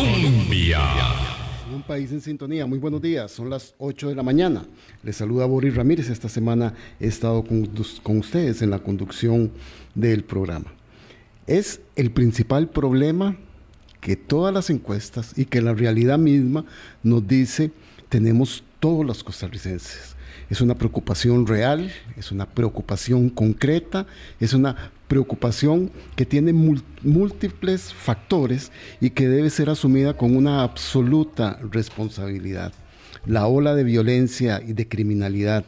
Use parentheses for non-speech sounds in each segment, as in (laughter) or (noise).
Colombia. Un país en sintonía. Muy buenos días. Son las 8 de la mañana. Les saluda Boris Ramírez. Esta semana he estado con, con ustedes en la conducción del programa. Es el principal problema que todas las encuestas y que la realidad misma nos dice tenemos todos los costarricenses. Es una preocupación real, es una preocupación concreta, es una preocupación que tiene múltiples factores y que debe ser asumida con una absoluta responsabilidad. La ola de violencia y de criminalidad,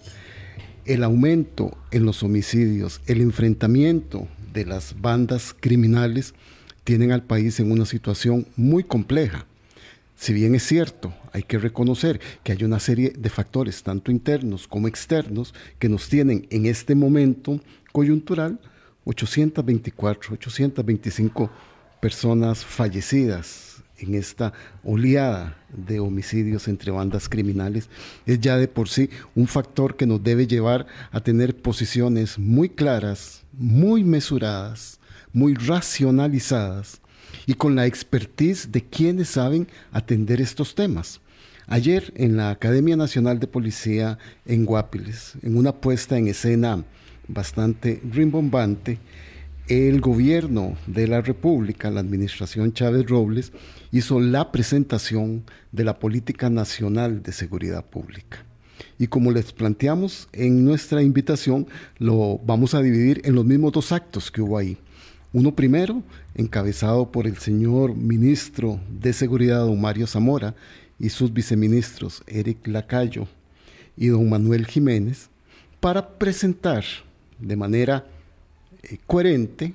el aumento en los homicidios, el enfrentamiento de las bandas criminales tienen al país en una situación muy compleja. Si bien es cierto, hay que reconocer que hay una serie de factores, tanto internos como externos, que nos tienen en este momento coyuntural 824, 825 personas fallecidas en esta oleada de homicidios entre bandas criminales, es ya de por sí un factor que nos debe llevar a tener posiciones muy claras, muy mesuradas, muy racionalizadas y con la expertise de quienes saben atender estos temas. Ayer en la Academia Nacional de Policía en Guapiles, en una puesta en escena bastante rimbombante, el gobierno de la República, la administración Chávez Robles, hizo la presentación de la Política Nacional de Seguridad Pública. Y como les planteamos en nuestra invitación, lo vamos a dividir en los mismos dos actos que hubo ahí. Uno primero, encabezado por el señor ministro de Seguridad, don Mario Zamora, y sus viceministros, Eric Lacayo y don Manuel Jiménez, para presentar de manera eh, coherente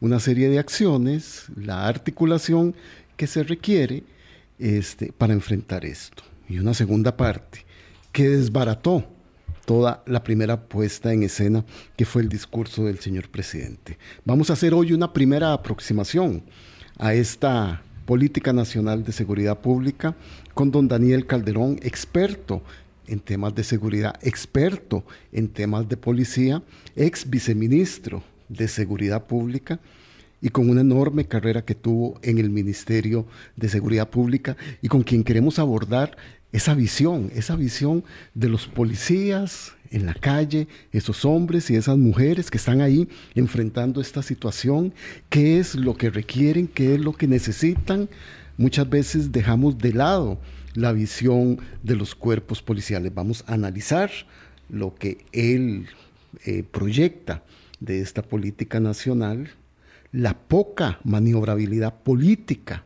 una serie de acciones, la articulación que se requiere este, para enfrentar esto. Y una segunda parte que desbarató toda la primera puesta en escena que fue el discurso del señor presidente. Vamos a hacer hoy una primera aproximación a esta política nacional de seguridad pública con don Daniel Calderón, experto en temas de seguridad, experto en temas de policía, ex viceministro de Seguridad Pública y con una enorme carrera que tuvo en el Ministerio de Seguridad Pública y con quien queremos abordar esa visión, esa visión de los policías en la calle, esos hombres y esas mujeres que están ahí enfrentando esta situación, qué es lo que requieren, qué es lo que necesitan. Muchas veces dejamos de lado la visión de los cuerpos policiales. Vamos a analizar lo que él eh, proyecta de esta política nacional, la poca maniobrabilidad política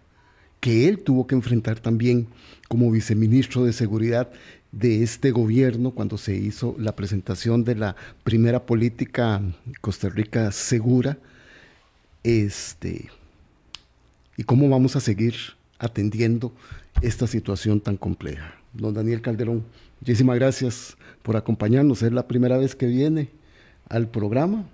que él tuvo que enfrentar también como viceministro de Seguridad de este gobierno cuando se hizo la presentación de la primera política Costa Rica segura, este, y cómo vamos a seguir atendiendo esta situación tan compleja. Don Daniel Calderón, muchísimas gracias por acompañarnos. Es la primera vez que viene al programa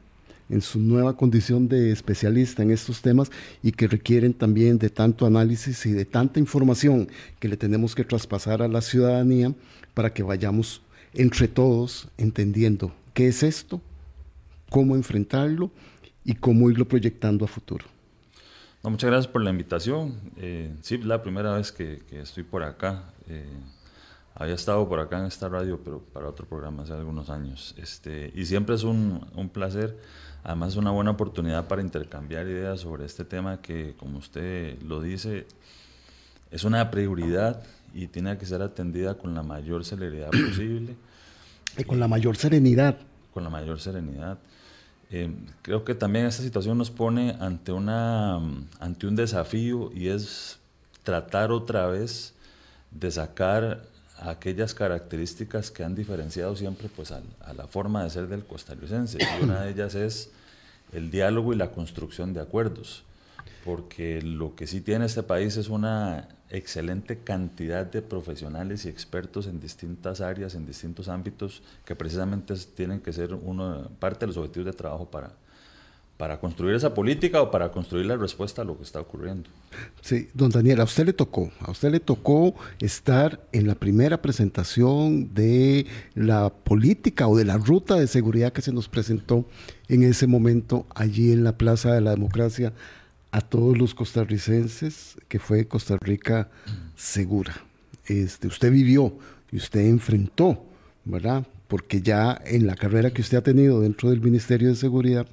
en su nueva condición de especialista en estos temas y que requieren también de tanto análisis y de tanta información que le tenemos que traspasar a la ciudadanía para que vayamos entre todos entendiendo qué es esto, cómo enfrentarlo y cómo irlo proyectando a futuro muchas gracias por la invitación. Eh, sí, la primera vez que, estoy por acá. Eh, había estado por acá en esta radio, pero para otro programa hace algunos años. Este, y siempre es un, un placer. Además es una buena oportunidad para intercambiar ideas sobre este tema que, como usted lo dice, es una prioridad y tiene que ser atendida con la mayor celeridad (clears throat) posible. Y con la mayor serenidad. Con la mayor serenidad. Eh, creo que también esta situación nos pone ante, una, ante un desafío y es tratar otra vez de sacar aquellas características que han diferenciado siempre pues, a, la forma de ser del costarricense. Y una de ellas es el diálogo y la construcción de acuerdos, porque lo que sí tiene este país es una excelente cantidad de profesionales y expertos en distintas áreas, en distintos ámbitos, que precisamente tienen que ser uno, parte de los objetivos de trabajo para, para construir esa política o para construir la respuesta a lo que está ocurriendo. Sí, don Daniel, a usted le tocó, a usted le tocó estar en la primera presentación de la política o de la ruta de seguridad que se nos presentó en ese momento allí en la Plaza de la Democracia a todos los costarricenses que fue Costa Rica segura. Este, usted vivió y usted enfrentó, ¿verdad? Porque ya en la carrera que usted ha tenido dentro del Ministerio de Seguridad,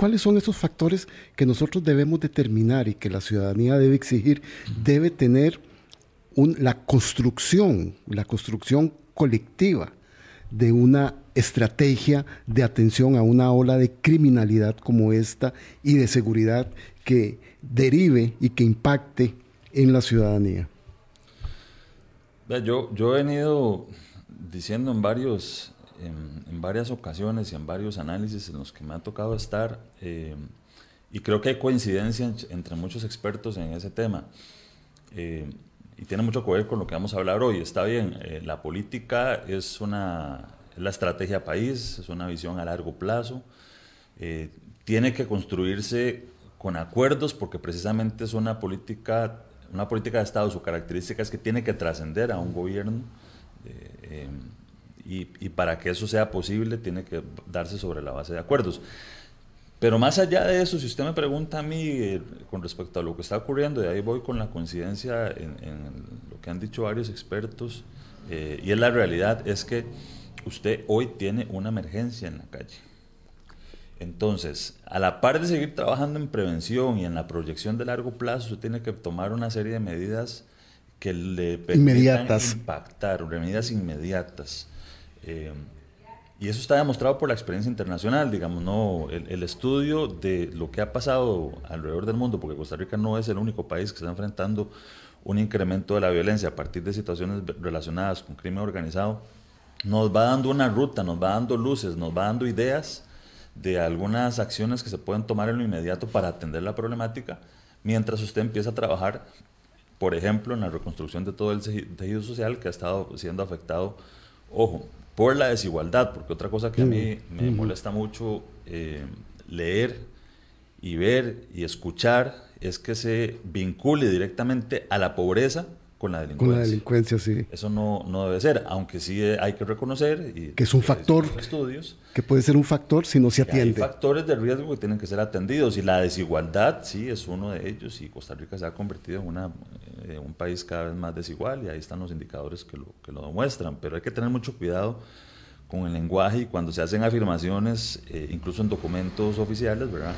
¿cuáles son esos factores que nosotros debemos determinar y que la ciudadanía debe exigir? Debe tener la construcción, la construcción colectiva de una estrategia de atención a una ola de criminalidad como esta y de seguridad que derive y que impacte en la ciudadanía. Yo, yo he venido diciendo en, varios, en, varias ocasiones y en varios análisis en los que me ha tocado estar, eh, y creo que hay coincidencia entre muchos expertos en ese tema. Eh, y tiene mucho que ver con lo que vamos a hablar hoy. Está bien, eh, la política es una es la estrategia país, es una visión a largo plazo. Eh, tiene que construirse con acuerdos porque precisamente es una política, una política de Estado. Su característica es que tiene que trascender a un gobierno eh, y, y, para que eso sea posible tiene que darse sobre la base de acuerdos. Pero más allá de eso, si usted me pregunta a mí eh, con respecto a lo que está ocurriendo, y ahí voy con la coincidencia en, lo que han dicho varios expertos, eh, y es la realidad, es que usted hoy tiene una emergencia en la calle. Entonces, a la par de seguir trabajando en prevención y en la proyección de largo plazo, usted tiene que tomar una serie de medidas que le permitan impactar, medidas inmediatas. Eh, y eso está demostrado por la experiencia internacional, digamos, no el, estudio de lo que ha pasado alrededor del mundo, porque Costa Rica no es el único país que está enfrentando un incremento de la violencia a partir de situaciones relacionadas con crimen organizado, nos va dando una ruta, nos va dando luces, nos va dando ideas de algunas acciones que se pueden tomar en lo inmediato para atender la problemática, mientras usted empieza a trabajar, por ejemplo, en la reconstrucción de todo el tejido social que ha estado siendo afectado, ojo, por la desigualdad, porque otra cosa que a mí me molesta mucho eh, leer y ver y escuchar es que se vincule directamente a la pobreza con la delincuencia. Con la delincuencia, sí. Eso no, no debe ser, aunque sí hay que reconocer. Y que es un factor. Estudios. Que puede ser un factor si no se atiende. Hay factores de riesgo que tienen que ser atendidos y la desigualdad sí es uno de ellos y Costa Rica se ha convertido en una, eh, un país cada vez más desigual y ahí están los indicadores que lo, que lo demuestran. Pero hay que tener mucho cuidado con el lenguaje y cuando se hacen afirmaciones, eh, incluso en documentos oficiales, ¿verdad?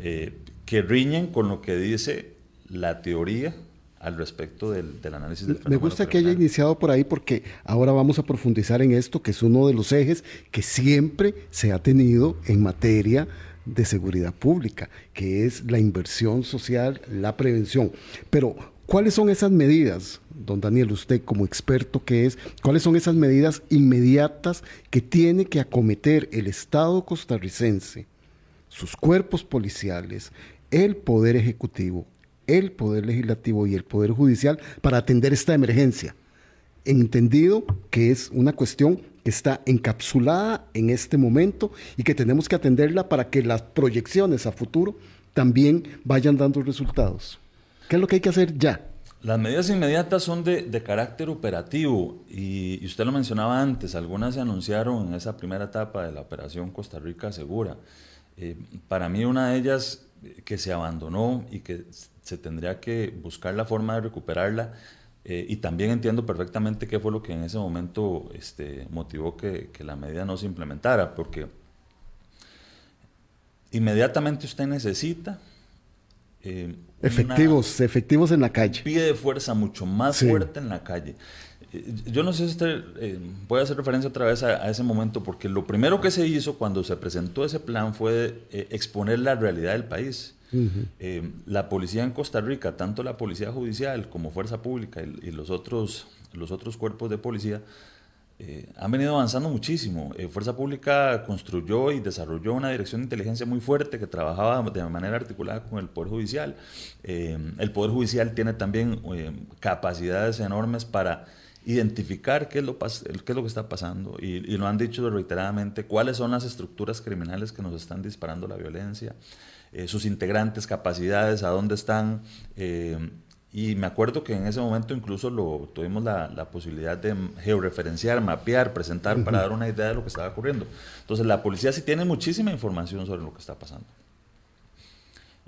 Eh, que riñen con lo que dice la teoría al respecto del, análisis del Me gusta que haya iniciado por ahí porque ahora vamos a profundizar en esto, que es uno de los ejes que siempre se ha tenido en materia de seguridad pública, que es la inversión social, la prevención. Pero, ¿cuáles son esas medidas, don Daniel, usted como experto que es, cuáles son esas medidas inmediatas que tiene que acometer el Estado costarricense, sus cuerpos policiales, el Poder Ejecutivo, el Poder Legislativo y el Poder Judicial para atender esta emergencia. Entendido que es una cuestión que está encapsulada en este momento y que tenemos que atenderla para que las proyecciones a futuro también vayan dando resultados. ¿Qué es lo que hay que hacer ya? Las medidas inmediatas son de, carácter operativo y, usted lo mencionaba antes, algunas se anunciaron en esa primera etapa de la operación Costa Rica Segura. Eh, para mí una de ellas que se abandonó y que se tendría que buscar la forma de recuperarla. Eh, y también entiendo perfectamente qué fue lo que en ese momento este, motivó que, la medida no se implementara, porque inmediatamente usted necesita... Eh, efectivos, efectivos en la calle. Pide fuerza mucho más fuerte en la calle. Eh, yo no sé si usted puede hacer referencia otra vez a, ese momento, porque lo primero que se hizo cuando se presentó ese plan fue exponer la realidad del país. Eh, la policía en Costa Rica, tanto la policía judicial como fuerza pública y, los, otros, los otros cuerpos de policía, eh, han venido avanzando muchísimo. Eh, fuerza Pública construyó y desarrolló una dirección de inteligencia muy fuerte que trabajaba de manera articulada con el Poder Judicial. el Poder Judicial tiene también capacidades enormes para identificar qué es lo, qué es lo que está pasando y, y, lo han dicho reiteradamente, cuáles son las estructuras criminales que nos están disparando la violencia. Eh, sus integrantes, capacidades, a dónde están. Eh, y me acuerdo que en ese momento incluso lo, tuvimos la, la posibilidad de georreferenciar, mapear, presentar para dar una idea de lo que estaba ocurriendo. Entonces la policía sí tiene muchísima información sobre lo que está pasando.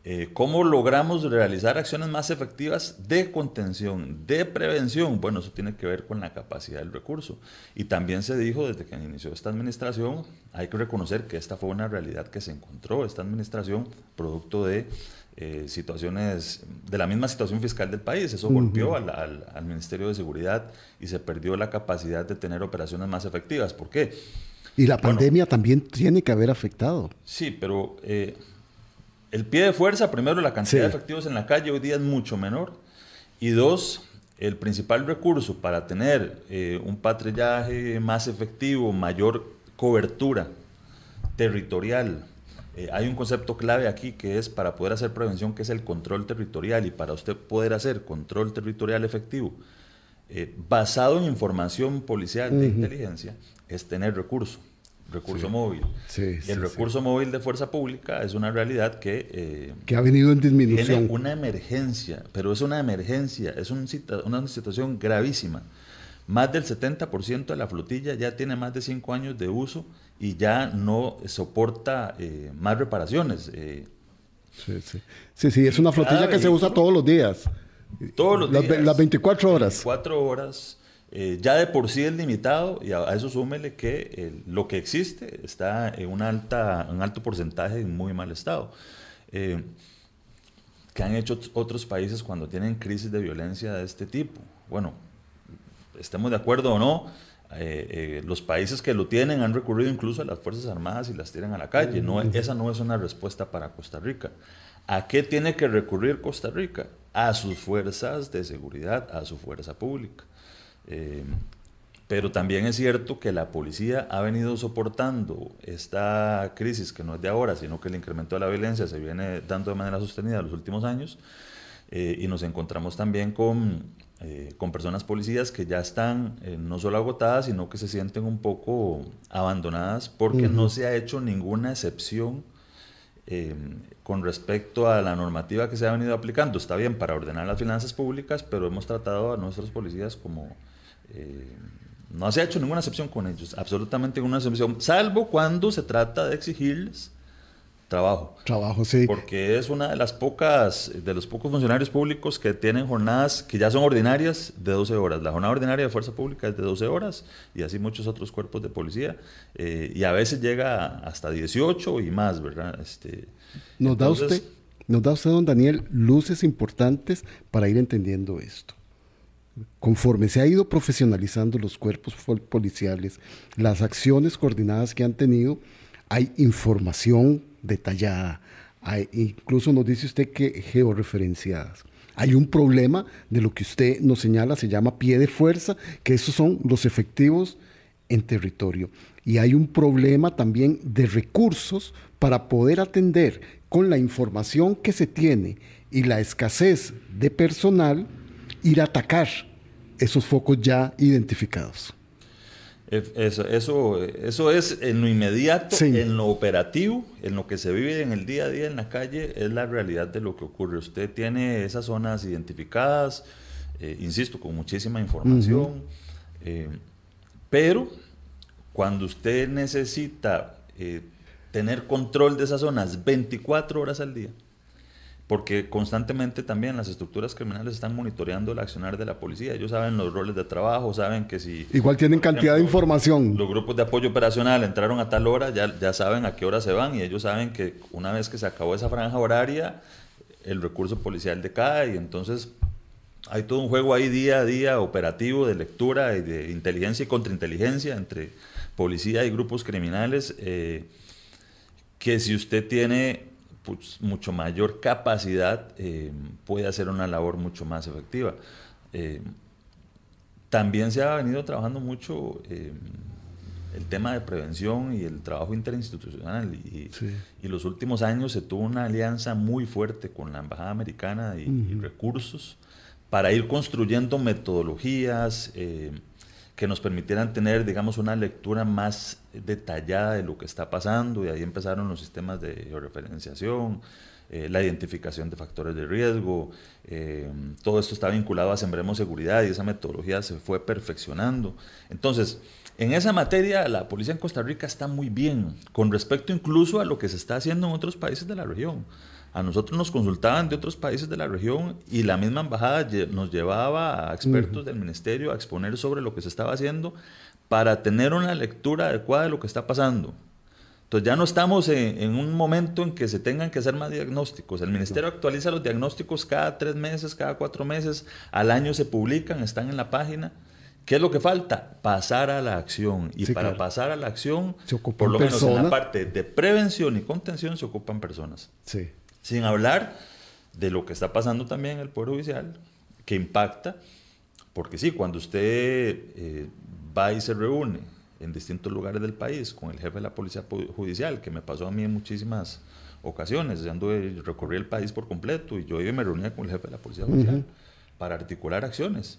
Eh, ¿Cómo logramos realizar acciones más efectivas de contención, de prevención? Bueno, eso tiene que ver con la capacidad del recurso. Y también se dijo desde que inició esta administración, hay que reconocer que esta fue una realidad que se encontró, esta administración, producto de eh, situaciones, de la misma situación fiscal del país. Eso golpeó al, al, Ministerio de Seguridad y se perdió la capacidad de tener operaciones más efectivas. ¿Por qué? Y la pandemia también tiene que haber afectado. Sí, pero... Eh, el pie de fuerza, primero, la cantidad de efectivos en la calle hoy día es mucho menor. Y dos, el principal recurso para tener eh, un patrullaje más efectivo, mayor cobertura territorial. Eh, hay un concepto clave aquí que es para poder hacer prevención, que es el control territorial. Y para usted poder hacer control territorial efectivo, eh, basado en información policial de inteligencia, es tener recursos recurso móvil. y el recurso móvil de fuerza pública es una realidad que... Eh, que ha venido en disminución. Tiene una emergencia, pero es una emergencia, es una situación gravísima. Más del 70% de la flotilla ya tiene más de 5 años de uso y ya no soporta eh, más reparaciones. Eh. sí, sí. Sí, sí, es una flotilla que se usa todos los días. Todos los días. Las 24 horas. 24 horas eh, ya de por sí es limitado y a, eso súmele que lo que existe está en un, alta, un alto porcentaje en muy mal estado. Eh, ¿Qué han hecho otros países cuando tienen crisis de violencia de este tipo? Bueno, estemos de acuerdo o no, eh, los países que lo tienen han recurrido incluso a las Fuerzas Armadas y las tiran a la calle. No, esa no es una respuesta para Costa Rica. ¿A qué tiene que recurrir Costa Rica? A sus fuerzas de seguridad, a su fuerza pública. Eh, pero también es cierto que la policía ha venido soportando esta crisis que no es de ahora, sino que el incremento de la violencia se viene dando de manera sostenida en los últimos años. Eh, y nos encontramos también con, eh, con personas policías que ya están no solo agotadas, sino que se sienten un poco abandonadas porque no se ha hecho ninguna excepción con respecto a la normativa que se ha venido aplicando. Está bien para ordenar las finanzas públicas, pero hemos tratado a nuestros policías como eh, no se ha hecho ninguna excepción con ellos, absolutamente ninguna excepción, salvo cuando se trata de exigirles trabajo. Trabajo, sí. Porque es una de las pocas, de los pocos funcionarios públicos que tienen jornadas que ya son ordinarias de 12 horas. La jornada ordinaria de fuerza pública es de 12 horas y así muchos otros cuerpos de policía. Eh, y a veces llega hasta 18 y más, ¿verdad? Este, nos, da usted, nos da usted, don Daniel, luces importantes para ir entendiendo esto conforme se ha ido profesionalizando los cuerpos policiales, las acciones coordinadas que han tenido, hay información detallada, incluso nos dice usted que georreferenciadas. Hay un problema de lo que usted nos señala, se llama pie de fuerza, que esos son los efectivos en territorio. Y hay un problema también de recursos para poder atender con la información que se tiene y la escasez de personal, ir a atacar esos focos ya identificados. Eso, eso, eso es en lo inmediato, en lo operativo, en lo que se vive en el día a día en la calle, es la realidad de lo que ocurre. Usted tiene esas zonas identificadas, eh, insisto, con muchísima información, eh, pero cuando usted necesita eh, tener control de esas zonas 24 horas al día, porque constantemente también las estructuras criminales están monitoreando el accionar de la policía. Ellos saben los roles de trabajo, saben que si... Igual tienen cantidad de información. Los grupos de apoyo operacional entraron a tal hora, ya, ya saben a qué hora se van y ellos saben que una vez que se acabó esa franja horaria, el recurso policial decae y entonces hay todo un juego ahí día a día operativo de lectura y de inteligencia y contrainteligencia entre policía y grupos criminales eh, que si usted tiene pues, mucho mayor capacidad, eh, puede hacer una labor mucho más efectiva. Eh, también se ha venido trabajando mucho eh, el tema de prevención y el trabajo interinstitucional y, y, los últimos años se tuvo una alianza muy fuerte con la Embajada Americana y, y recursos para ir construyendo metodologías que nos permitieran tener, digamos, una lectura más detallada de lo que está pasando y ahí empezaron los sistemas de georreferenciación, eh, la identificación de factores de riesgo, eh, todo esto está vinculado a Sembremos Seguridad y esa metodología se fue perfeccionando. Entonces, en esa materia la policía en Costa Rica está muy bien, con respecto incluso a lo que se está haciendo en otros países de la región. A nosotros nos consultaban de otros países de la región y la misma embajada nos llevaba a expertos del ministerio a exponer sobre lo que se estaba haciendo para tener una lectura adecuada de lo que está pasando. Entonces ya no estamos en, un momento en que se tengan que hacer más diagnósticos. El ministerio actualiza los diagnósticos cada tres meses, cada cuatro meses, al año se publican, están en la página. ¿Qué es lo que falta? Pasar a la acción. Y para pasar a la acción, por lo menos en la parte de prevención y contención se ocupan personas. Sí. Sin hablar de lo que está pasando también en el Poder Judicial, que impacta, porque sí, cuando usted eh, va y se reúne en distintos lugares del país con el jefe de la Policía Judicial, que me pasó a mí en muchísimas ocasiones, anduve, recorrí el país por completo y yo iba y me reunía con el jefe de la Policía Judicial para articular acciones.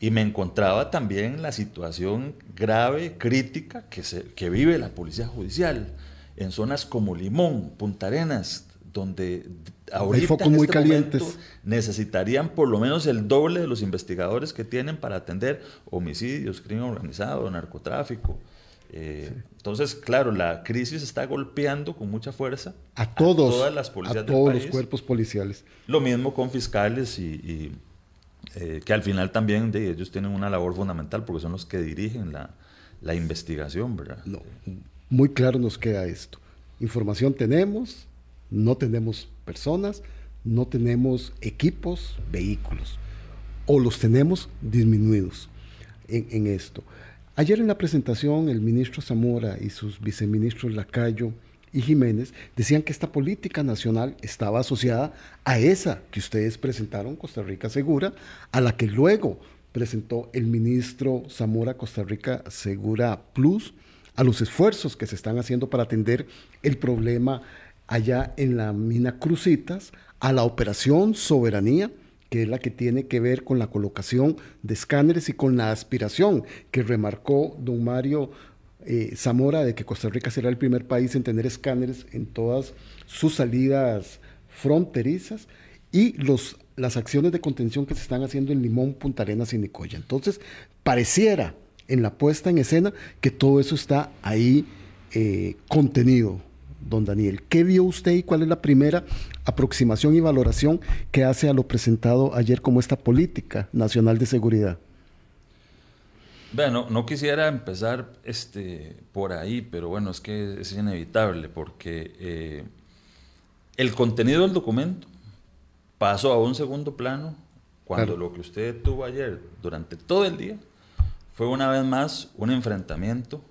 Y me encontraba también la situación grave, crítica que, se, que vive la Policía Judicial en zonas como Limón, Punta Arenas, donde ahorita en muy este calientes. necesitarían por lo menos el doble de los investigadores que tienen para atender homicidios, crimen organizado, narcotráfico. Eh, entonces, claro, la crisis está golpeando con mucha fuerza a, todos, todas las policías a todos los cuerpos policiales. Lo mismo con fiscales y, eh, que al final también de ellos tienen una labor fundamental porque son los que dirigen la, la investigación, ¿verdad? No, muy claro nos queda esto. Información tenemos, no tenemos personas, no tenemos equipos, vehículos, o los tenemos disminuidos en, esto. Ayer en la presentación el ministro Zamora y sus viceministros Lacayo y Jiménez decían que esta política nacional estaba asociada a esa que ustedes presentaron, Costa Rica Segura, a la que luego presentó el ministro Zamora Costa Rica Segura Plus, a los esfuerzos que se están haciendo para atender el problema allá en la mina Crucitas a la operación Soberanía, que es la que tiene que ver con la colocación de escáneres y con la aspiración que remarcó don Mario eh, Zamora de que Costa Rica será el primer país en tener escáneres en todas sus salidas fronterizas y los, las acciones de contención que se están haciendo en Limón, Punta Arenas y Nicoya. Entonces, pareciera en la puesta en escena que todo eso está ahí eh, contenido don Daniel. ¿Qué vio usted y cuál es la primera aproximación y valoración que hace a lo presentado ayer como esta política nacional de seguridad? Bueno, no quisiera empezar este, por ahí, pero bueno, es que es inevitable porque eh, el contenido del documento pasó a un segundo plano cuando lo que usted tuvo ayer durante todo el día fue una vez más un enfrentamiento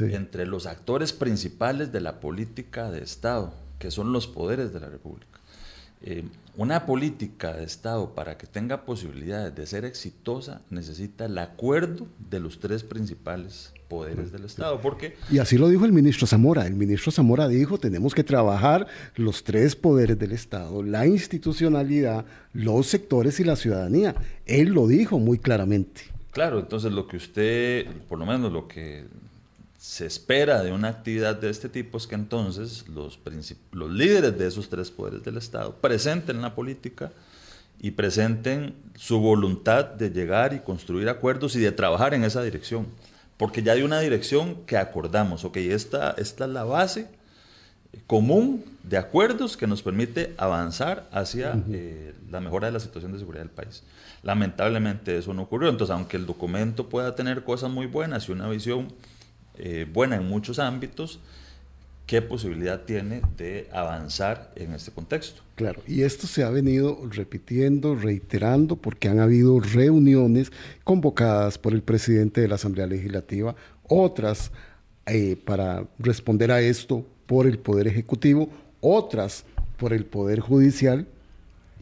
entre los actores principales de la política de Estado, que son los poderes de la República. Eh, una política de Estado para que tenga posibilidades de ser exitosa necesita el acuerdo de los tres principales poderes del Estado. Porque y así lo dijo el ministro Zamora. El ministro Zamora dijo, tenemos que trabajar los tres poderes del Estado, la institucionalidad, los sectores y la ciudadanía. Él lo dijo muy claramente. Claro, entonces lo que usted, por lo menos lo que se espera de una actividad de este tipo es que entonces los, los líderes de esos tres poderes del Estado presenten la política y presenten su voluntad de llegar y construir acuerdos y de trabajar en esa dirección. Porque ya hay una dirección que acordamos, ok, esta, esta es la base común de acuerdos que nos permite avanzar hacia eh, la mejora de la situación de seguridad del país. Lamentablemente eso no ocurrió, entonces aunque el documento pueda tener cosas muy buenas y una visión eh, buena en muchos ámbitos, ¿qué posibilidad tiene de avanzar en este contexto? Claro, y esto se ha venido repitiendo, reiterando, porque han habido reuniones convocadas por el presidente de la Asamblea Legislativa, otras eh, para responder a esto por el Poder Ejecutivo, otras por el Poder Judicial,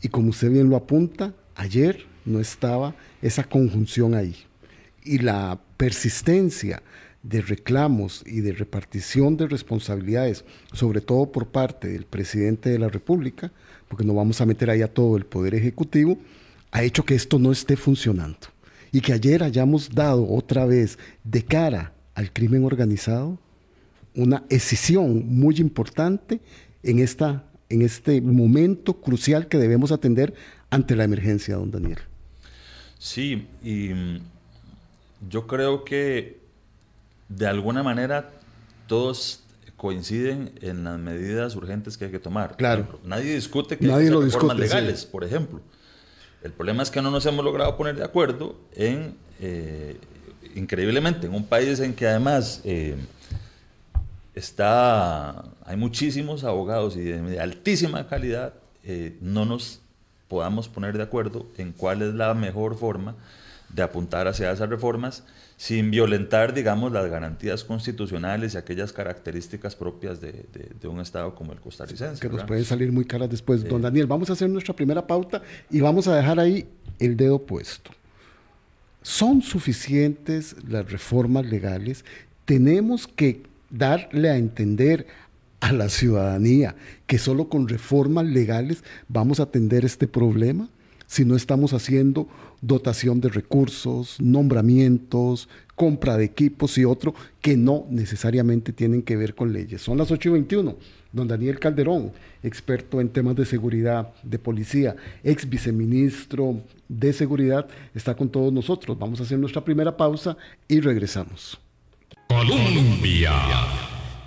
y como usted bien lo apunta, ayer no estaba esa conjunción ahí. Y la persistencia de reclamos y de repartición de responsabilidades, sobre todo por parte del presidente de la República, porque no vamos a meter ahí a todo el Poder Ejecutivo, ha hecho que esto no esté funcionando. Y que ayer hayamos dado otra vez de cara al crimen organizado una decisión muy importante en, esta, en este momento crucial que debemos atender ante la emergencia, don Daniel. Sí, y yo creo que de alguna manera todos coinciden en las medidas urgentes que hay que tomar. Claro. nadie discute que nadie hay reformas discute, legales, por ejemplo. El problema es que no nos hemos logrado poner de acuerdo en, eh, increíblemente, en un país en que además eh, está, hay muchísimos abogados y de, altísima calidad, eh, no nos podamos poner de acuerdo en cuál es la mejor forma de apuntar hacia esas reformas sin violentar, digamos, las garantías constitucionales y aquellas características propias de, un Estado como el costarricense. Que nos pueden salir muy caras después. Don Daniel, vamos a hacer nuestra primera pauta y vamos a dejar ahí el dedo puesto. ¿Son suficientes las reformas legales? Tenemos que darle a entender a la ciudadanía que solo con reformas legales vamos a atender este problema si no estamos haciendo dotación de recursos, nombramientos, compra de equipos y otro que no necesariamente tienen que ver con leyes. Son las 8 y 21. Don Daniel Calderón, experto en temas de seguridad, de policía, ex viceministro de seguridad, está con todos nosotros. Vamos a hacer nuestra primera pausa y regresamos. Colombia.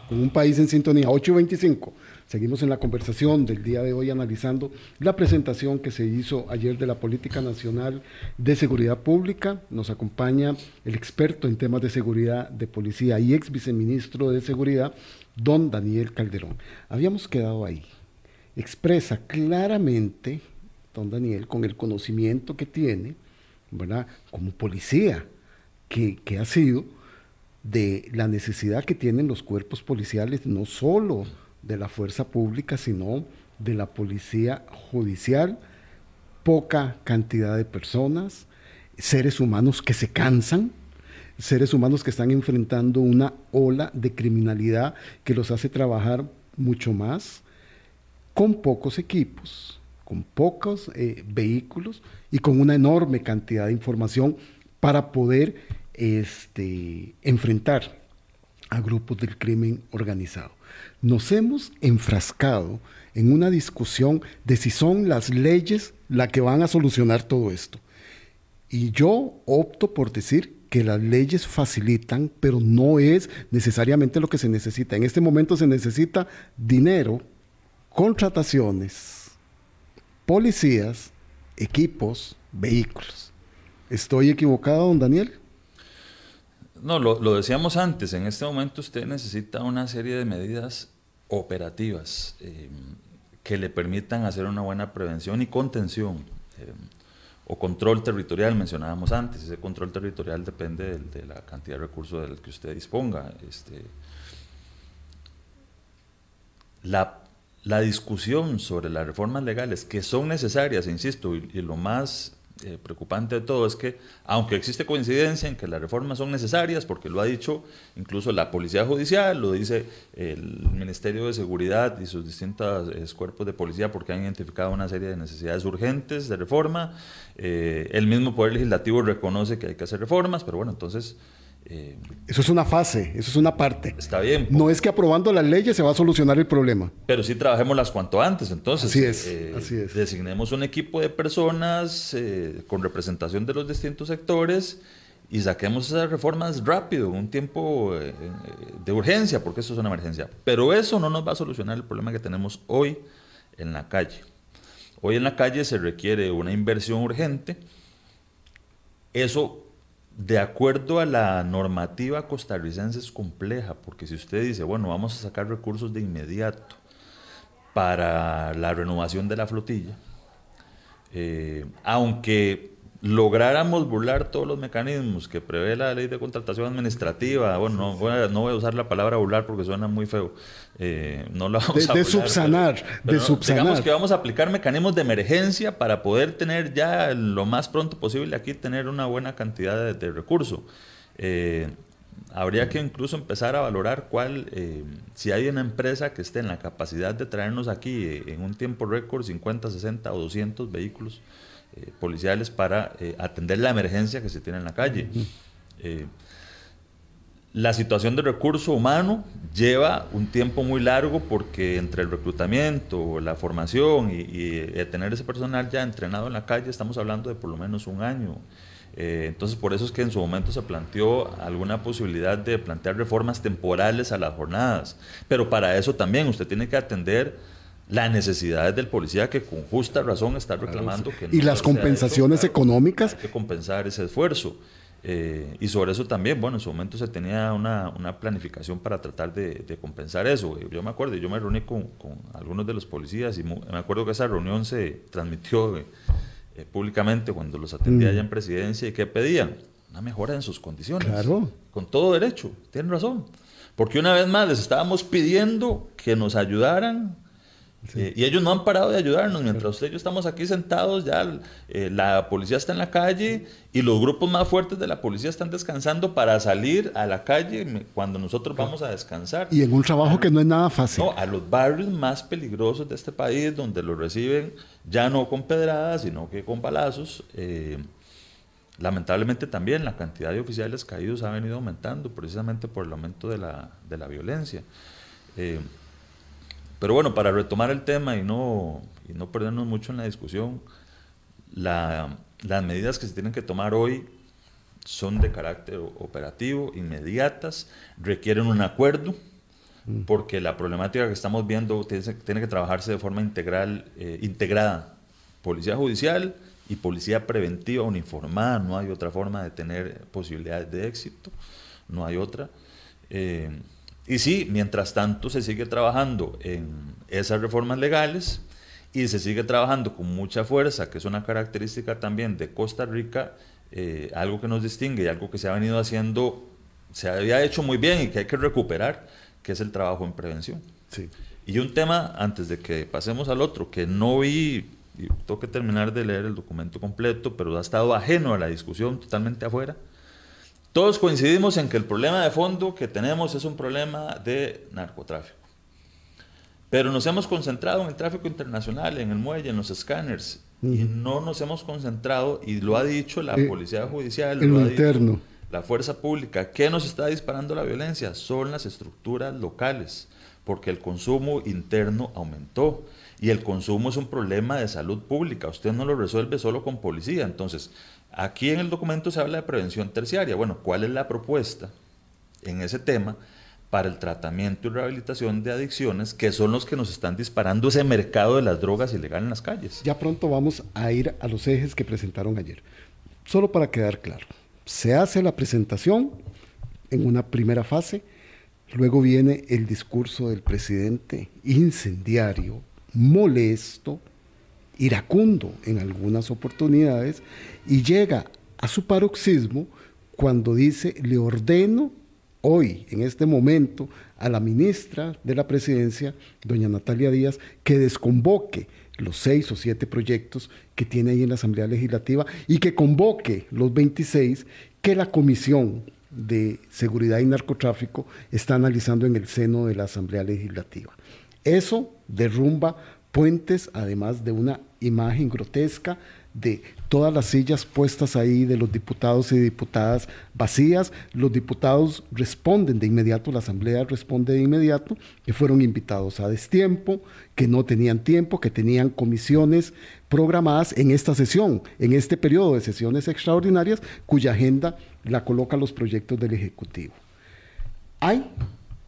Con un país en sintonía, 8 y 25. Seguimos en la conversación del día de hoy analizando la presentación que se hizo ayer de la Política Nacional de Seguridad Pública. Nos acompaña el experto en temas de seguridad de policía y ex viceministro de Seguridad, don Daniel Calderón. Habíamos quedado ahí. Expresa claramente, don Daniel, con el conocimiento que tiene, ¿verdad? Como policía que, que ha sido, de la necesidad que tienen los cuerpos policiales, no solo de la fuerza pública, sino de la policía judicial, poca cantidad de personas, seres humanos que se cansan, seres humanos que están enfrentando una ola de criminalidad que los hace trabajar mucho más, con pocos equipos, con pocos eh, vehículos y con una enorme cantidad de información para poder este, enfrentar a grupos del crimen organizado nos hemos enfrascado en una discusión de si son las leyes las que van a solucionar todo esto. Y yo opto por decir que las leyes facilitan, pero no es necesariamente lo que se necesita. En este momento se necesita dinero, contrataciones, policías, equipos, vehículos. ¿Estoy equivocado, don Daniel? No, lo, decíamos antes, en este momento usted necesita una serie de medidas operativas eh, que le permitan hacer una buena prevención y contención. Eh, o control territorial, mencionábamos antes, ese control territorial depende de, la cantidad de recursos del que usted disponga. Este, la, la, discusión sobre las reformas legales que son necesarias, insisto, y lo más eh, preocupante de todo es que, aunque existe coincidencia en que las reformas son necesarias, porque lo ha dicho incluso la Policía Judicial, lo dice el Ministerio de Seguridad y sus distintos eh, cuerpos de policía, porque han identificado una serie de necesidades urgentes de reforma, eh, el mismo Poder Legislativo reconoce que hay que hacer reformas, pero bueno, entonces eh, eso es una fase, eso es una parte. Está bien. No es que aprobando las leyes se va a solucionar el problema. Pero sí trabajémoslas cuanto antes, entonces. Así es, eh, así es. Designemos un equipo de personas eh, con representación de los distintos sectores y saquemos esas reformas rápido, un tiempo de urgencia, porque eso es una emergencia. Pero eso no nos va a solucionar el problema que tenemos hoy en la calle. Hoy en la calle se requiere una inversión urgente. Eso de acuerdo a la normativa costarricense es compleja, porque si usted dice, bueno, vamos a sacar recursos de inmediato para la renovación de la flotilla, eh, aunque lográramos burlar todos los mecanismos que prevé la ley de contratación administrativa, bueno, no voy a, no voy a usar la palabra burlar porque suena muy feo, eh, no la vamos de, a de subsanar, de subsanar. Digamos que vamos a aplicar mecanismos de emergencia para poder tener ya lo más pronto posible aquí tener una buena cantidad de, recursos. Eh, habría que incluso empezar a valorar cuál, eh, si hay una empresa que esté en la capacidad de traernos aquí en un tiempo récord 50, 60 o 200 vehículos eh, policiales para eh, atender la emergencia que se tiene en la calle. Eh, la situación de recurso humano lleva un tiempo muy largo porque entre el reclutamiento, la formación y, tener ese personal ya entrenado en la calle, estamos hablando de por lo menos un año. Eh, entonces, por eso es que en su momento se planteó alguna posibilidad de plantear reformas temporales a las jornadas. Pero para eso también usted tiene que atender las necesidades del policía que con justa razón está reclamando que no y las compensaciones económicas hay que compensar ese esfuerzo eh, y sobre eso también bueno en su momento se tenía una, una planificación para tratar de, de, compensar eso yo me acuerdo yo me reuní con, con algunos de los policías y me acuerdo que esa reunión se transmitió eh, eh, públicamente cuando los atendía mm. allá en presidencia y que pedían una mejora en sus condiciones. Claro. Con todo derecho, tienen razón. Porque una vez más les estábamos pidiendo que nos ayudaran eh, y ellos no han parado de ayudarnos. Mientras usted y yo estamos aquí sentados, ya eh, la policía está en la calle y los grupos más fuertes de la policía están descansando para salir a la calle cuando nosotros vamos a descansar. Y en un trabajo que no es nada fácil. No, a los barrios más peligrosos de este país, donde los reciben ya no con pedradas, sino que con balazos. Eh, lamentablemente también la cantidad de oficiales caídos ha venido aumentando precisamente por el aumento de la, de la violencia. Pero bueno, para retomar el tema y no, y no perdernos mucho en la discusión, las medidas que se tienen que tomar hoy son de carácter operativo, inmediatas, requieren un acuerdo, mm. porque la problemática que estamos viendo tiene, que trabajarse de forma integral, eh, integrada. Policía judicial y policía preventiva uniformada, no hay otra forma de tener posibilidades de éxito, no hay otra. Eh, y sí, mientras tanto se sigue trabajando en esas reformas legales y se sigue trabajando con mucha fuerza, que es una característica también de Costa Rica, eh, algo que nos distingue y algo que se ha venido haciendo, se había hecho muy bien y que hay que recuperar, que es el trabajo en prevención. Sí. Y un tema, antes de que pasemos al otro, que no vi, y tengo que terminar de leer el documento completo, pero ha estado ajeno a la discusión, totalmente afuera, todos coincidimos en que el problema de fondo que tenemos es un problema de narcotráfico. Pero nos hemos concentrado en el tráfico internacional, en el muelle, en los escáneres, y no nos hemos concentrado, y lo ha dicho la eh, Policía Judicial, lo ha interno. Dicho la Fuerza Pública, ¿qué nos está disparando la violencia? Son las estructuras locales, porque el consumo interno aumentó. Y el consumo es un problema de salud pública. Usted no lo resuelve solo con policía. Entonces, Aquí en el documento se habla de prevención terciaria. Bueno, ¿cuál es la propuesta en ese tema para el tratamiento y rehabilitación de adicciones que son los que nos están disparando ese mercado de las drogas ilegales en las calles? Ya pronto vamos a ir a los ejes que presentaron ayer. Solo para quedar claro, se hace la presentación en una primera fase, luego viene el discurso del presidente incendiario, molesto, iracundo en algunas oportunidades y llega a su paroxismo cuando dice, le ordeno hoy, en este momento, a la ministra de la presidencia, doña Natalia Díaz, que desconvoque los seis o siete proyectos que tiene ahí en la Asamblea Legislativa y que convoque los 26 que la Comisión de Seguridad y Narcotráfico está analizando en el seno de la Asamblea Legislativa. Eso derrumba puentes, además de una imagen grotesca de todas las sillas puestas ahí de los diputados y diputadas vacías. Los diputados responden de inmediato, la Asamblea responde de inmediato, que fueron invitados a destiempo, que no tenían tiempo, que tenían comisiones programadas en esta sesión, en este periodo de sesiones extraordinarias, cuya agenda la colocan los proyectos del Ejecutivo. Hay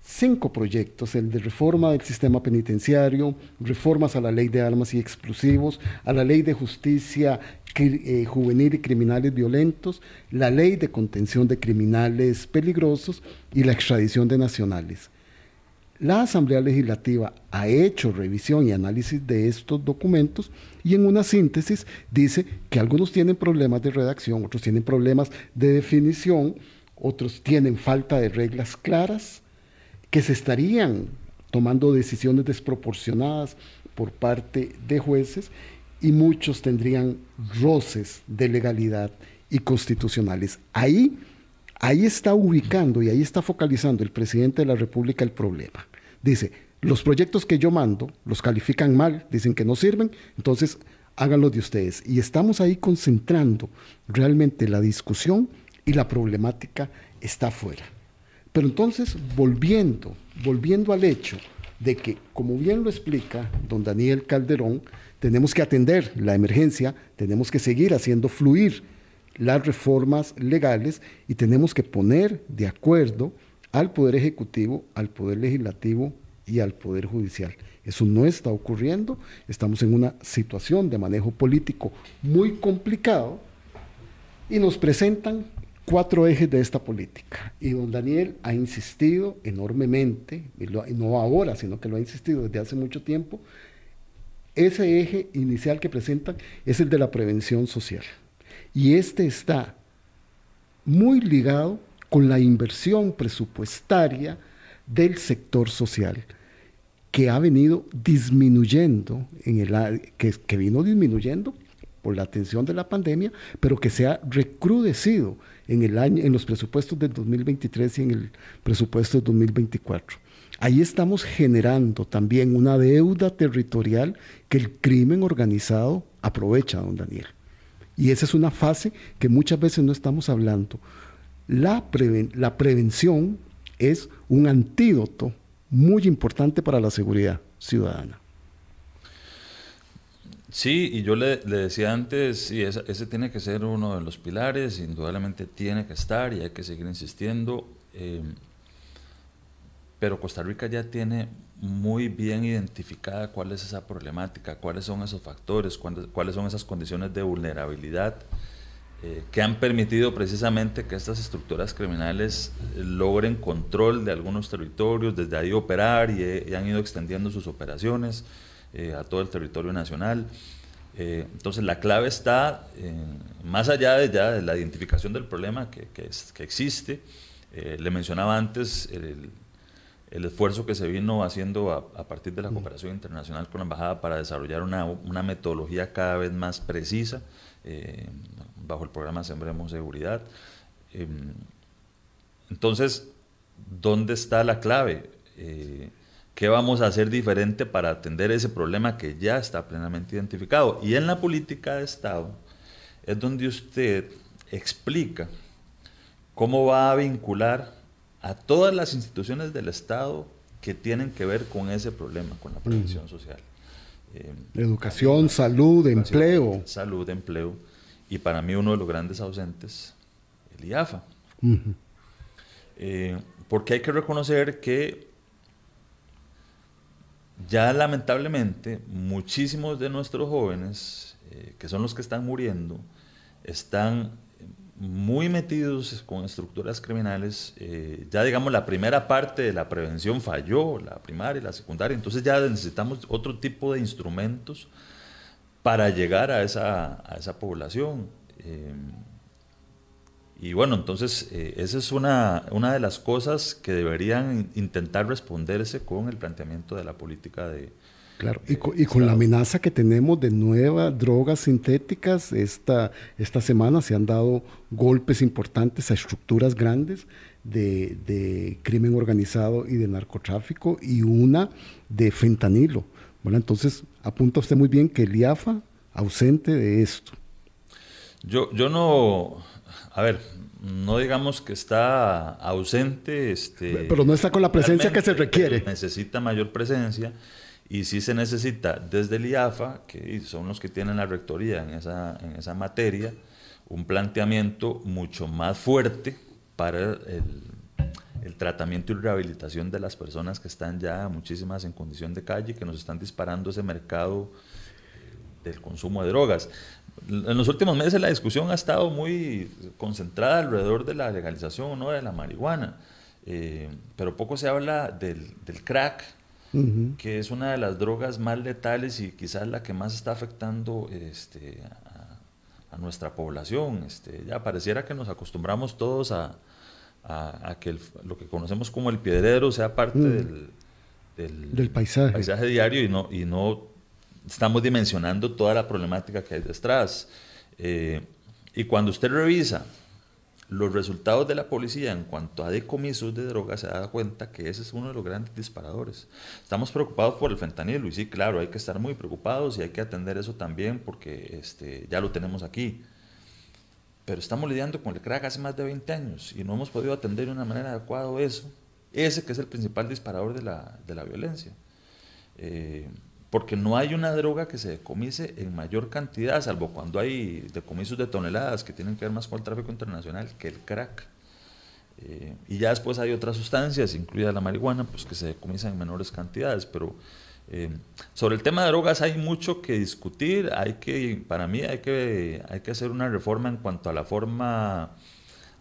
cinco proyectos, el de reforma del sistema penitenciario, reformas a la ley de armas y explosivos, a la ley de justicia eh, juvenil y criminales violentos, la ley de contención de criminales peligrosos y la extradición de nacionales. La Asamblea Legislativa ha hecho revisión y análisis de estos documentos y en una síntesis dice que algunos tienen problemas de redacción, otros tienen problemas de definición, otros tienen falta de reglas claras, que se estarían tomando decisiones desproporcionadas por parte de jueces y muchos tendrían roces de legalidad y constitucionales. Ahí, ahí está ubicando y ahí está focalizando el presidente de la República el problema. Dice, los proyectos que yo mando los califican mal, dicen que no sirven, entonces háganlo de ustedes. Y estamos ahí concentrando realmente la discusión y la problemática está afuera. Pero entonces, volviendo, volviendo al hecho de que, como bien lo explica don Daniel Calderón, tenemos que atender la emergencia, tenemos que seguir haciendo fluir las reformas legales y tenemos que poner de acuerdo al Poder Ejecutivo, al Poder Legislativo y al Poder Judicial. Eso no está ocurriendo, estamos en una situación de manejo político muy complicado y nos presentan cuatro ejes de esta política. Y don Daniel ha insistido enormemente, y no ahora, sino que lo ha insistido desde hace mucho tiempo, ese eje inicial que presentan es el de la prevención social. Y este está muy ligado con la inversión presupuestaria del sector social, que ha venido disminuyendo, en el, que, que vino disminuyendo por la atención de la pandemia, pero que se ha recrudecido en, el año, en los presupuestos del 2023 y en el presupuesto del 2024. Ahí estamos generando también una deuda territorial que el crimen organizado aprovecha, don Daniel. Y esa es una fase que muchas veces no estamos hablando. La, la prevención es un antídoto muy importante para la seguridad ciudadana. Sí, y yo le, decía antes, sí, ese, tiene que ser uno de los pilares, indudablemente tiene que estar y hay que seguir insistiendo. Eh, pero Costa Rica ya tiene muy bien identificada cuál es esa problemática, cuáles son esos factores, cuáles son esas condiciones de vulnerabilidad eh, que han permitido precisamente que estas estructuras criminales logren control de algunos territorios, desde ahí operar y, han ido extendiendo sus operaciones eh, a todo el territorio nacional. Eh, entonces la clave está, más allá de, ya de la identificación del problema que, que, que existe, le mencionaba antes el, el esfuerzo que se vino haciendo a, partir de la cooperación internacional con la Embajada para desarrollar una, una metodología cada vez más precisa eh, bajo el programa Sembremos Seguridad. Em, entonces, ¿dónde está la clave? Eh, ¿Qué vamos a hacer diferente para atender ese problema que ya está plenamente identificado? Y en la política de Estado es donde usted explica cómo va a vincular a todas las instituciones del Estado que tienen que ver con ese problema, con la prevención social. Eh, educación, salud, empleo. Salud, empleo. Y para mí uno de los grandes ausentes, el IAFA. Eh, porque hay que reconocer que ya lamentablemente muchísimos de nuestros jóvenes, eh, que son los que están muriendo, están muy metidos con estructuras criminales, eh, ya digamos la primera parte de la prevención falló, la primaria y la secundaria, entonces ya necesitamos otro tipo de instrumentos para llegar a esa, a esa población. Eh, y bueno, entonces eh, esa es una, una de las cosas que deberían intentar responderse con el planteamiento de la política de, Claro, y con, la amenaza que tenemos de nuevas drogas sintéticas, esta, esta semana se han dado golpes importantes a estructuras grandes de, crimen organizado y de narcotráfico y una de fentanilo. Bueno, entonces apunta usted muy bien que el IAFA ausente de esto. Yo, yo no, a ver, no digamos que está ausente. Este, Pero no está con la presencia que se requiere. Necesita mayor presencia. Y sí se necesita desde el IAFA, que son los que tienen la rectoría en esa, en esa materia, un planteamiento mucho más fuerte para el, el, tratamiento y rehabilitación de las personas que están ya muchísimas en condición de calle, que nos están disparando ese mercado del consumo de drogas. En los últimos meses la discusión ha estado muy concentrada alrededor de la legalización o no de la marihuana, eh, pero poco se habla del, del crack, que es una de las drogas más letales y quizás la que más está afectando este, a, nuestra población. Este, ya pareciera que nos acostumbramos todos a, que lo que conocemos como el piedrero sea parte del, del, paisaje. paisaje. diario y no, y no estamos dimensionando toda la problemática que hay detrás. Eh, y cuando usted revisa los resultados de la policía en cuanto a decomisos de drogas se da cuenta que ese es uno de los grandes disparadores. Estamos preocupados por el fentanilo y sí, claro, hay que estar muy preocupados y hay que atender eso también porque este, ya lo tenemos aquí. Pero estamos lidiando con el crack hace más de 20 años y no hemos podido atender de una manera adecuada eso. Ese que es el principal disparador de la, de la violencia. Eh, porque no hay una droga que se decomise en mayor cantidad, salvo cuando hay decomisos de toneladas que tienen que ver más con el tráfico internacional que el crack. Eh, y ya después hay otras sustancias, incluida la marihuana, pues que se decomisan en menores cantidades, pero eh, sobre el tema de drogas hay mucho que discutir, hay que, para mí hay que, hay que hacer una reforma en cuanto a la forma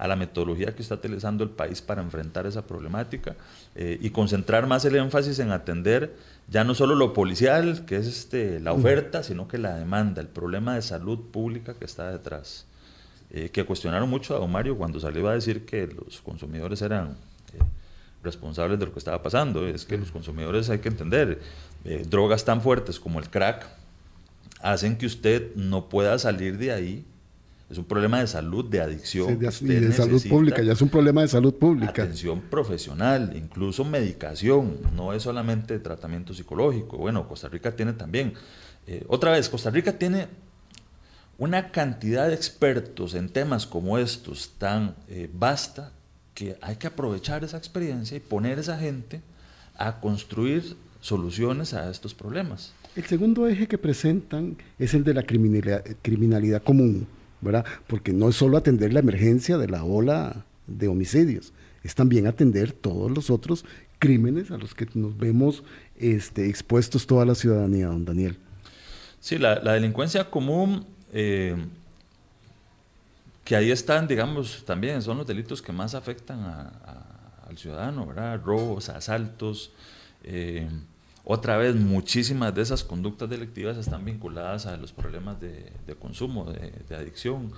a la metodología que está utilizando el país para enfrentar esa problemática eh, y concentrar más el énfasis en atender ya no solo lo policial, que es este, la oferta, sino que la demanda, el problema de salud pública que está detrás. Eh, que cuestionaron mucho a Don Mario cuando salió a decir que los consumidores eran eh, responsables de lo que estaba pasando. Es que los consumidores hay que entender, drogas tan fuertes como el crack hacen que usted no pueda salir de ahí es un problema de salud, de adicción. de, y de salud pública, ya es un problema de salud pública. Atención profesional, incluso medicación, no es solamente tratamiento psicológico. Bueno, Costa Rica tiene también. Eh, otra vez, Costa Rica tiene una cantidad de expertos en temas como estos tan eh, vasta que hay que aprovechar esa experiencia y poner a esa gente a construir soluciones a estos problemas. El segundo eje que presentan es el de la criminalidad común porque no es solo atender la emergencia de la ola de homicidios, es también atender todos los otros crímenes a los que nos vemos este, expuestos toda la ciudadanía, don Daniel. Sí, la, delincuencia común, eh, que ahí están, digamos, también son los delitos que más afectan al ciudadano, ¿verdad? Robos, asaltos. Eh, otra vez, muchísimas de esas conductas delictivas están vinculadas a los problemas de, consumo, de, adicción,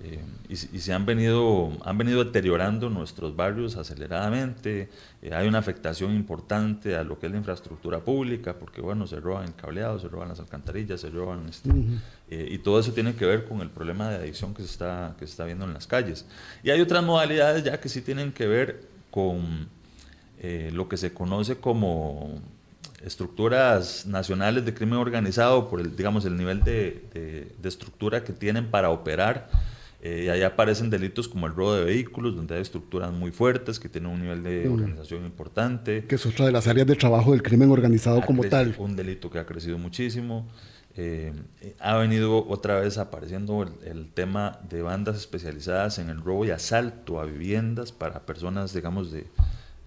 eh, y, se han venido, han venido deteriorando nuestros barrios aceleradamente. Eh, hay una afectación importante a lo que es la infraestructura pública, porque bueno, se roban el cableado, se roban las alcantarillas, se roban... Este, eh, y todo eso tiene que ver con el problema de adicción que se, está, que se está viendo en las calles. Y hay otras modalidades ya que sí tienen que ver con lo que se conoce como estructuras nacionales de crimen organizado por el, digamos, el nivel de, estructura que tienen para operar. Eh, y ahí aparecen delitos como el robo de vehículos, donde hay estructuras muy fuertes que tienen un nivel de organización importante. Que es otra de las áreas de trabajo del crimen organizado como tal. Un delito que ha crecido muchísimo. Eh, ha venido otra vez apareciendo el, el, tema de bandas especializadas en el robo y asalto a viviendas para personas, digamos, de,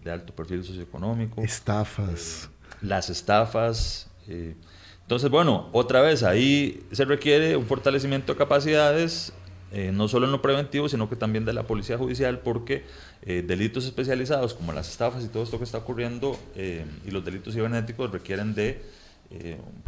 de alto perfil socioeconómico. Estafas las estafas. Eh, entonces, bueno, otra vez, ahí se requiere un fortalecimiento de capacidades, eh, no solo en lo preventivo, sino que también de la policía judicial, porque eh, delitos especializados como las estafas y todo esto que está ocurriendo y los delitos cibernéticos requieren de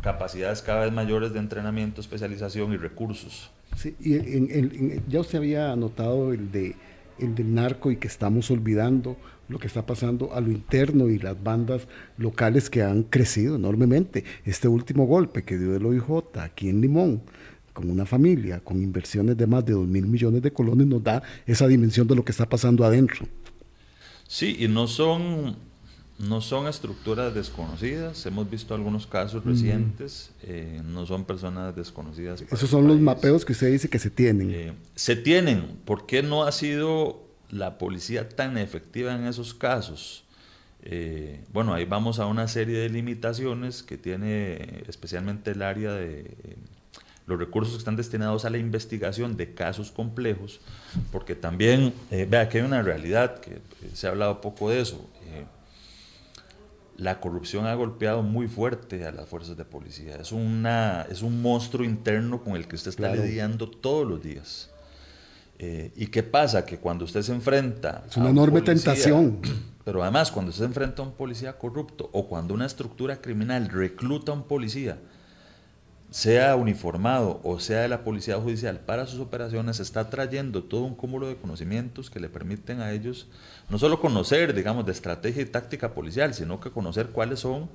capacidades cada vez mayores de entrenamiento, especialización y recursos. Sí, y ya usted había anotado el de el del narco y que estamos olvidando lo que está pasando a lo interno y las bandas locales que han crecido enormemente. Este último golpe que dio el OIJ aquí en Limón, con una familia, con inversiones de más de 2 mil millones de colones, nos da esa dimensión de lo que está pasando adentro. Sí, y no son, no son estructuras desconocidas. Hemos visto algunos casos recientes. Eh, no son personas desconocidas. Esos son los mapeos que usted dice que se tienen. Eh, se tienen. ¿Por qué no ha sido la policía tan efectiva en esos casos? Eh, bueno, ahí vamos a una serie de limitaciones que tiene especialmente el área de eh, los recursos que están destinados a la investigación de casos complejos, porque también, eh, vea que hay una realidad, que se ha hablado poco de eso, la corrupción ha golpeado muy fuerte a las fuerzas de policía, es, una, es un monstruo interno con el que usted está lidiando todos los días. Eh, ¿Y qué pasa? Que cuando usted se enfrenta... Es una enorme tentación. (clears throat) Pero además, cuando usted se enfrenta a un policía corrupto o cuando una estructura criminal recluta a un policía, sea uniformado o sea de la policía judicial para sus operaciones, está trayendo todo un cúmulo de conocimientos que le permiten a ellos no solo conocer, digamos, de estrategia y táctica policial, sino que conocer cuáles son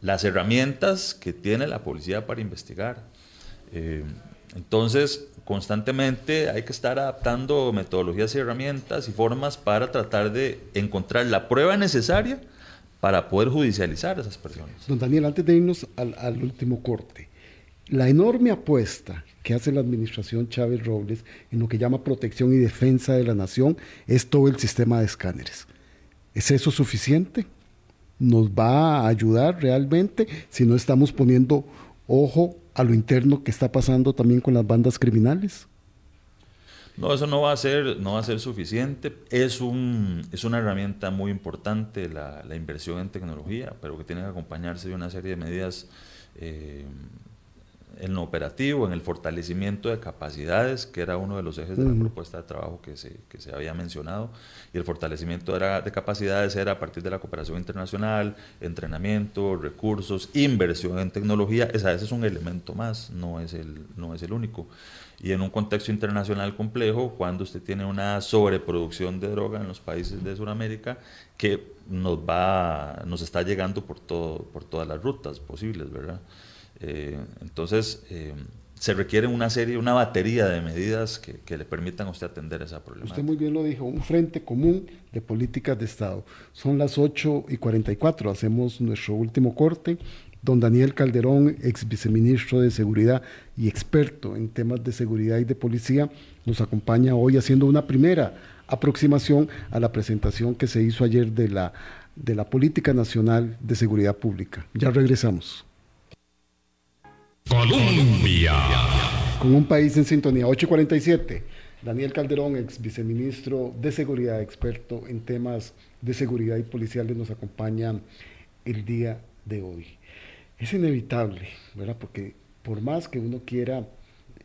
las herramientas que tiene la policía para investigar. Eh, entonces, constantemente hay que estar adaptando metodologías y herramientas y formas para tratar de encontrar la prueba necesaria para poder judicializar a esas personas. Don Daniel, antes de irnos al, último corte, la enorme apuesta que hace la administración Chávez Robles en lo que llama protección y defensa de la nación es todo el sistema de escáneres. ¿Es eso suficiente? nos va a ayudar realmente si no estamos poniendo ojo a lo interno que está pasando también con las bandas criminales? No, eso no va a ser, no va a ser suficiente. Es, un, es una herramienta muy importante la, inversión en tecnología, pero que tiene que acompañarse de una serie de medidas eh, en lo operativo, en el fortalecimiento de capacidades, que era uno de los ejes de la propuesta de trabajo que se, que se había mencionado, y el fortalecimiento de, de, capacidades era a partir de la cooperación internacional, entrenamiento, recursos, inversión en tecnología, ese es un elemento más, no es el, no es el único. Y en un contexto internacional complejo, cuando usted tiene una sobreproducción de droga en los países de Sudamérica, que nos, va, nos está llegando por, todo, por todas las rutas posibles, ¿verdad? Eh, entonces, eh, se requiere una serie, una batería de medidas que, le permitan a usted atender esa problemática. Usted muy bien lo dijo, un frente común de políticas de Estado. Son las 8 y 44, hacemos nuestro último corte. Don Daniel Calderón, ex viceministro de Seguridad y experto en temas de seguridad y de policía, nos acompaña hoy haciendo una primera aproximación a la presentación que se hizo ayer de la, de la Política Nacional de Seguridad Pública. Ya regresamos. Colombia. Con un país en sintonía. 847. Daniel Calderón, ex viceministro de Seguridad, experto en temas de seguridad y policiales, nos acompaña el día de hoy. Es inevitable, ¿verdad? Porque por más que uno quiera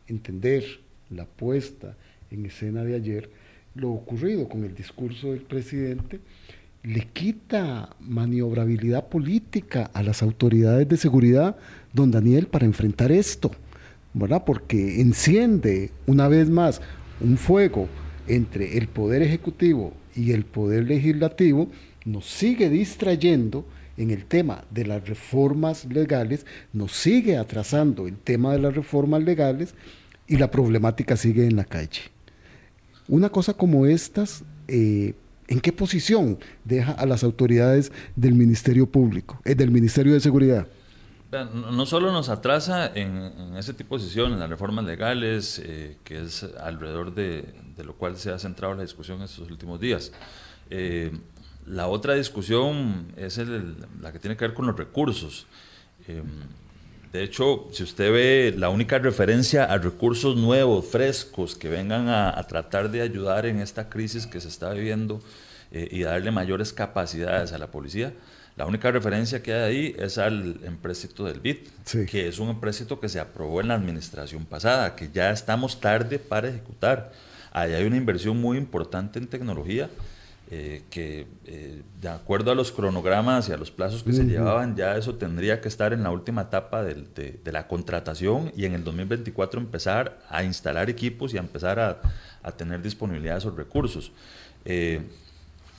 entender la puesta en escena de ayer, lo ocurrido con el discurso del presidente le quita maniobrabilidad política a las autoridades de seguridad, don Daniel, para enfrentar esto, ¿verdad? Porque enciende una vez más un fuego entre el poder ejecutivo y el poder legislativo, nos sigue distrayendo en el tema de las reformas legales, nos sigue atrasando el tema de las reformas legales y la problemática sigue en la calle. Una cosa como estas eh, ¿En qué posición deja a las autoridades del Ministerio Público, eh, del Ministerio de Seguridad? No solo nos atrasa en, ese tipo de posiciones, las reformas legales, eh, que es alrededor de, lo cual se ha centrado la discusión en estos últimos días. Eh, la otra discusión es la que tiene que ver con los recursos. De hecho, si usted ve la única referencia a recursos nuevos, frescos, que vengan a, tratar de ayudar en esta crisis que se está viviendo eh, y darle mayores capacidades a la policía, la única referencia que hay ahí es al empréstito del BID, que es un empréstito que se aprobó en la administración pasada, que ya estamos tarde para ejecutar. Ahí hay una inversión muy importante en tecnología eh, que eh, de acuerdo a los cronogramas y a los plazos que se llevaban, ya eso tendría que estar en la última etapa de, de, la contratación y en el 2024 empezar a instalar equipos y a empezar a, a tener disponibilidad de esos recursos. Eh,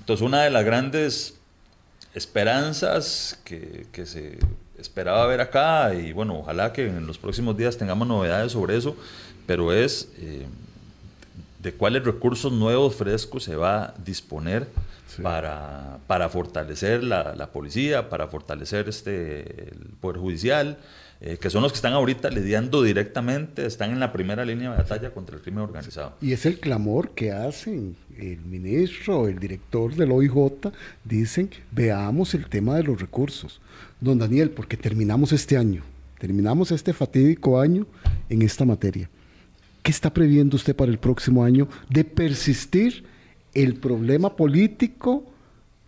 entonces, una de las grandes esperanzas que, que, se esperaba ver acá, y bueno, ojalá que en los próximos días tengamos novedades sobre eso, pero es de cuáles recursos nuevos, frescos se va a disponer para, para, fortalecer la, la, policía, para fortalecer este, el Poder Judicial, eh, que son los que están ahorita lidiando directamente, están en la primera línea de batalla contra el crimen organizado. Y es el clamor que hacen el ministro, el director del OIJ, dicen, veamos el tema de los recursos. Don Daniel, porque terminamos este año, terminamos este fatídico año en esta materia. ¿Qué está previendo usted para el próximo año de persistir el problema político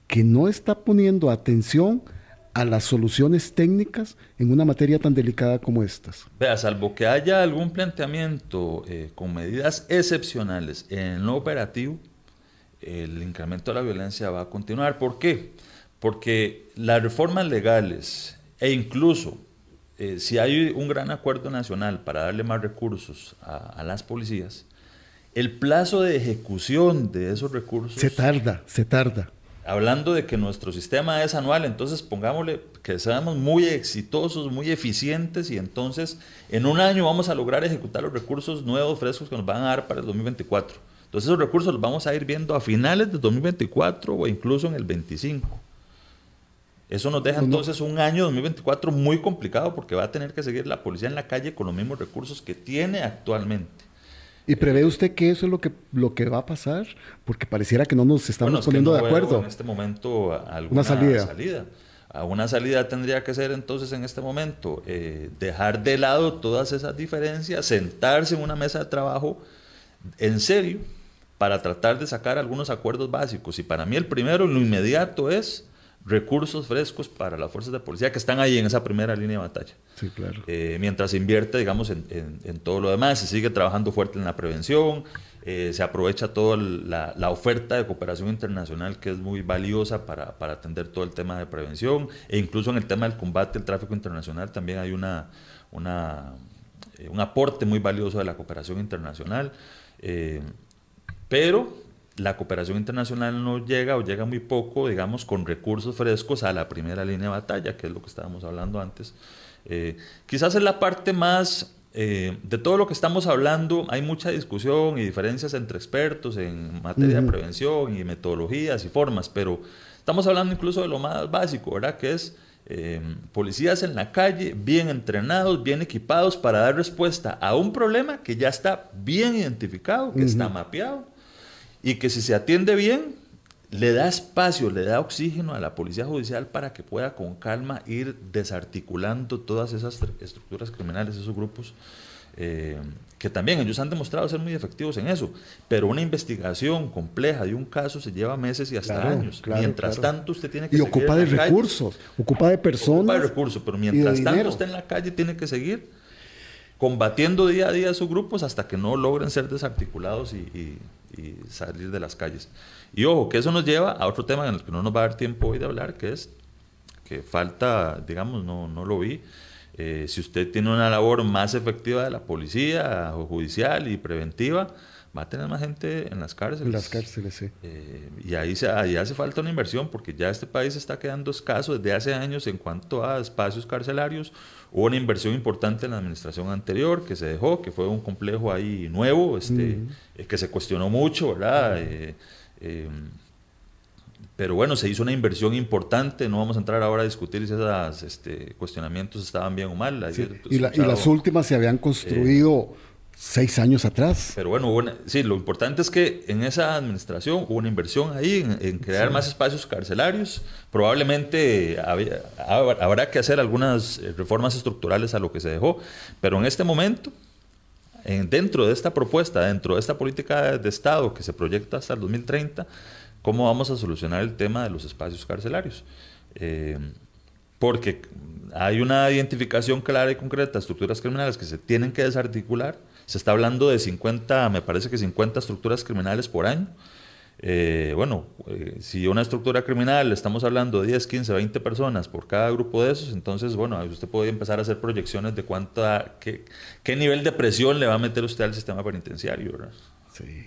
que no está poniendo atención a las soluciones técnicas en una materia tan delicada como estas? Vea, salvo que haya algún planteamiento eh, con medidas excepcionales en lo operativo, el incremento de la violencia va a continuar. ¿Por qué? Porque las reformas legales e incluso eh, si hay un gran acuerdo nacional para darle más recursos a, las policías, el plazo de ejecución de esos recursos... Se tarda, se tarda. Hablando de que nuestro sistema es anual, entonces pongámosle que seamos muy exitosos, muy eficientes y entonces en un año vamos a lograr ejecutar los recursos nuevos, frescos que nos van a dar para el 2024. Entonces esos recursos los vamos a ir viendo a finales del 2024 o incluso en el 25. Eso nos deja entonces un año 2024 muy complicado porque va a tener que seguir la policía en la calle con los mismos recursos que tiene actualmente. ¿Y prevé usted que eso es lo que, lo que va a pasar? Porque pareciera que no nos estamos poniendo de acuerdo. en este momento alguna salida. una salida tendría que ser entonces en este momento eh, dejar de lado todas esas diferencias, sentarse en una mesa de trabajo en serio para tratar de sacar algunos acuerdos básicos. Y para mí el primero, lo inmediato es recursos frescos para las fuerzas de policía que están ahí en esa primera línea de batalla. Sí, claro. Eh, mientras se invierte, digamos, en, en, todo lo demás, se sigue trabajando fuerte en la prevención, eh, se aprovecha toda la, la, oferta de cooperación internacional que es muy valiosa para, para, atender todo el tema de prevención e incluso en el tema del combate al tráfico internacional también hay una, una eh, un aporte muy valioso de la cooperación internacional. pero la cooperación internacional no llega o llega muy poco, digamos, con recursos frescos a la primera línea de batalla, que es lo que estábamos hablando antes. Eh, quizás es la parte más, eh, de todo lo que estamos hablando, hay mucha discusión y diferencias entre expertos en materia de prevención y metodologías y formas, pero estamos hablando incluso de lo más básico, ¿verdad? Que es eh, policías en la calle, bien entrenados, bien equipados para dar respuesta a un problema que ya está bien identificado, que está mapeado y que si se atiende bien, le da espacio, le da oxígeno a la policía judicial para que pueda con calma ir desarticulando todas esas estructuras criminales, esos grupos, eh, que también ellos han demostrado ser muy efectivos en eso, pero una investigación compleja de un caso se lleva meses y hasta años. mientras tanto usted tiene que... Y ocupa de recursos, ocupa de personas. Ocupa de recursos, pero mientras tanto usted en la calle tiene que seguir combatiendo día a día sus grupos hasta que no logren ser desarticulados y y salir de las calles. Y ojo, que eso nos lleva a otro tema en el que no nos va a dar tiempo hoy de hablar, que es que falta, digamos, no, no lo vi, eh, si usted tiene una labor más efectiva de la policía judicial y preventiva, va a tener más gente en las cárceles. En las cárceles, sí. Eh, y ahí, se, ahí hace falta una inversión porque ya este país está quedando escaso desde hace años en cuanto a espacios carcelarios Hubo una inversión importante en la administración anterior que se dejó, que fue un complejo ahí nuevo, este, eh, que se cuestionó mucho, ¿verdad? Eh, eh, pero bueno, se hizo una inversión importante, no vamos a entrar ahora a discutir si esos este, cuestionamientos estaban bien o mal. y, las últimas se habían construido seis años atrás. Pero bueno, sí, lo importante es que en esa administración hubo una inversión ahí en, crear más espacios carcelarios. Probablemente habrá que hacer algunas eh, reformas estructurales a lo que se dejó, pero en este momento, en, dentro de esta propuesta, dentro de esta política de Estado que se proyecta hasta el 2030, ¿cómo vamos a solucionar el tema de los espacios carcelarios? Eh, porque hay una identificación clara y concreta de estructuras criminales que se tienen que desarticular se está hablando de 50, me parece que 50 estructuras criminales por año. Eh, bueno, eh, si una estructura criminal estamos hablando de 10, 15, 20 personas por cada grupo de esos, entonces, bueno, usted puede empezar a hacer proyecciones de cuánta, qué, qué nivel de presión le va a meter usted al sistema penitenciario, ¿verdad? Sí.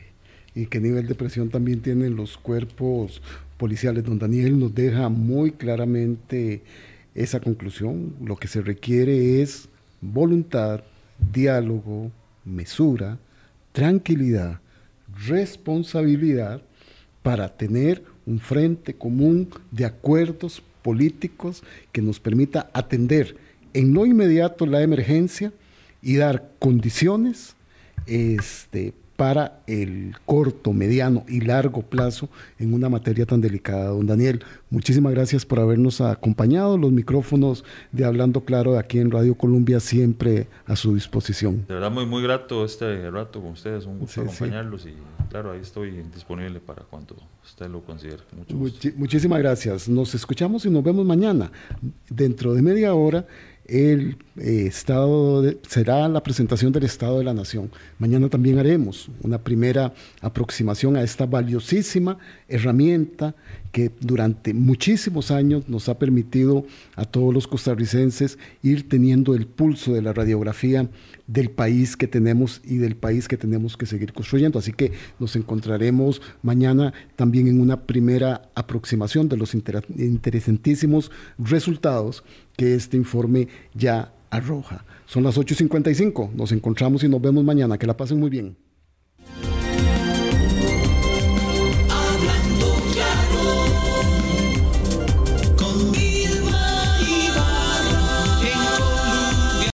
Y qué nivel de presión también tienen los cuerpos policiales. Don Daniel nos deja muy claramente esa conclusión. Lo que se requiere es voluntad, diálogo, mesura, tranquilidad, responsabilidad para tener un frente común de acuerdos políticos que nos permita atender en lo inmediato la emergencia y dar condiciones este, para el corto, mediano y largo plazo en una materia tan delicada. Don Daniel, muchísimas gracias por habernos acompañado. Los micrófonos de Hablando Claro aquí en Radio Colombia siempre a su disposición. De verdad, muy, muy grato este rato con ustedes. Un gusto acompañarlos y claro, ahí estoy disponible para cuando usted lo considere. muchísimas gracias. Nos escuchamos y nos vemos mañana. Dentro de media hora el eh, estado será la presentación del Estado de la Nación. Mañana también haremos una primera aproximación a esta valiosísima herramienta que durante muchísimos años nos ha permitido a todos los costarricenses ir teniendo el pulso de la radiografía del país que tenemos y del país que tenemos que seguir construyendo. Así que nos encontraremos mañana también en una primera aproximación de los interesantísimos resultados que este informe ya arroja. Son las 8.55, nos encontramos y nos vemos mañana. Que la pasen muy bien.